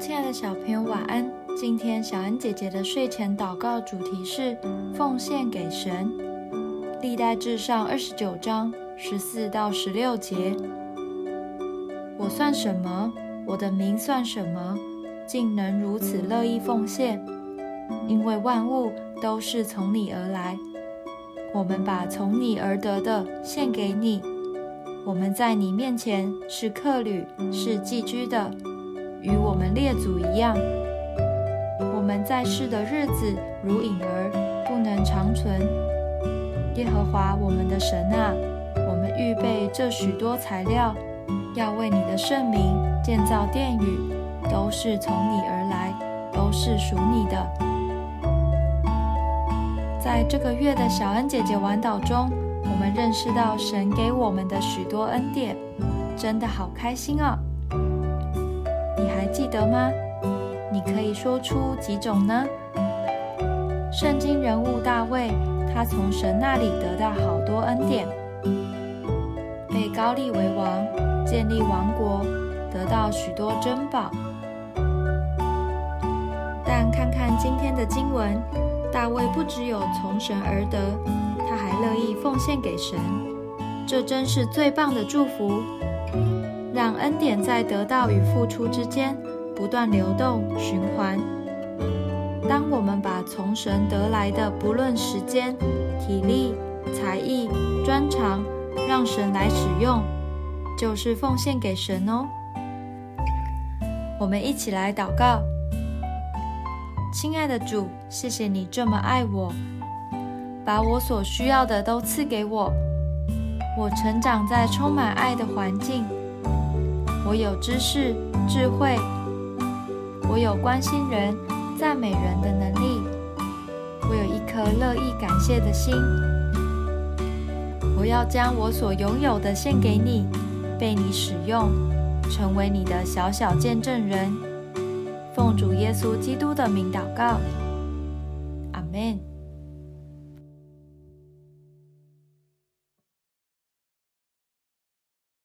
亲爱的小朋友，晚安。今天小恩姐姐的睡前祷告主题是奉献给神。历代至上二十九章十四到十六节。我算什么？我的名算什么？竟能如此乐意奉献？因为万物都是从你而来，我们把从你而得的献给你。我们在你面前是客旅，是寄居的。与我们列祖一样，我们在世的日子如影儿，不能长存。耶和华我们的神啊，我们预备这许多材料，要为你的圣名建造殿宇，都是从你而来，都是属你的。在这个月的小恩姐姐晚祷中，我们认识到神给我们的许多恩典，真的好开心啊！你还记得吗？你可以说出几种呢？圣经人物大卫，他从神那里得到好多恩典，被高立为王，建立王国，得到许多珍宝。但看看今天的经文，大卫不只有从神而得，他还乐意奉献给神，这真是最棒的祝福。让恩典在得到与付出之间不断流动循环。当我们把从神得来的，不论时间、体力、才艺、专长，让神来使用，就是奉献给神哦。我们一起来祷告：亲爱的主，谢谢你这么爱我，把我所需要的都赐给我。我成长在充满爱的环境。我有知识、智慧，我有关心人、赞美人的能力，我有一颗乐意感谢的心。我要将我所拥有的献给你，被你使用，成为你的小小见证人。奉主耶稣基督的名祷告，阿门。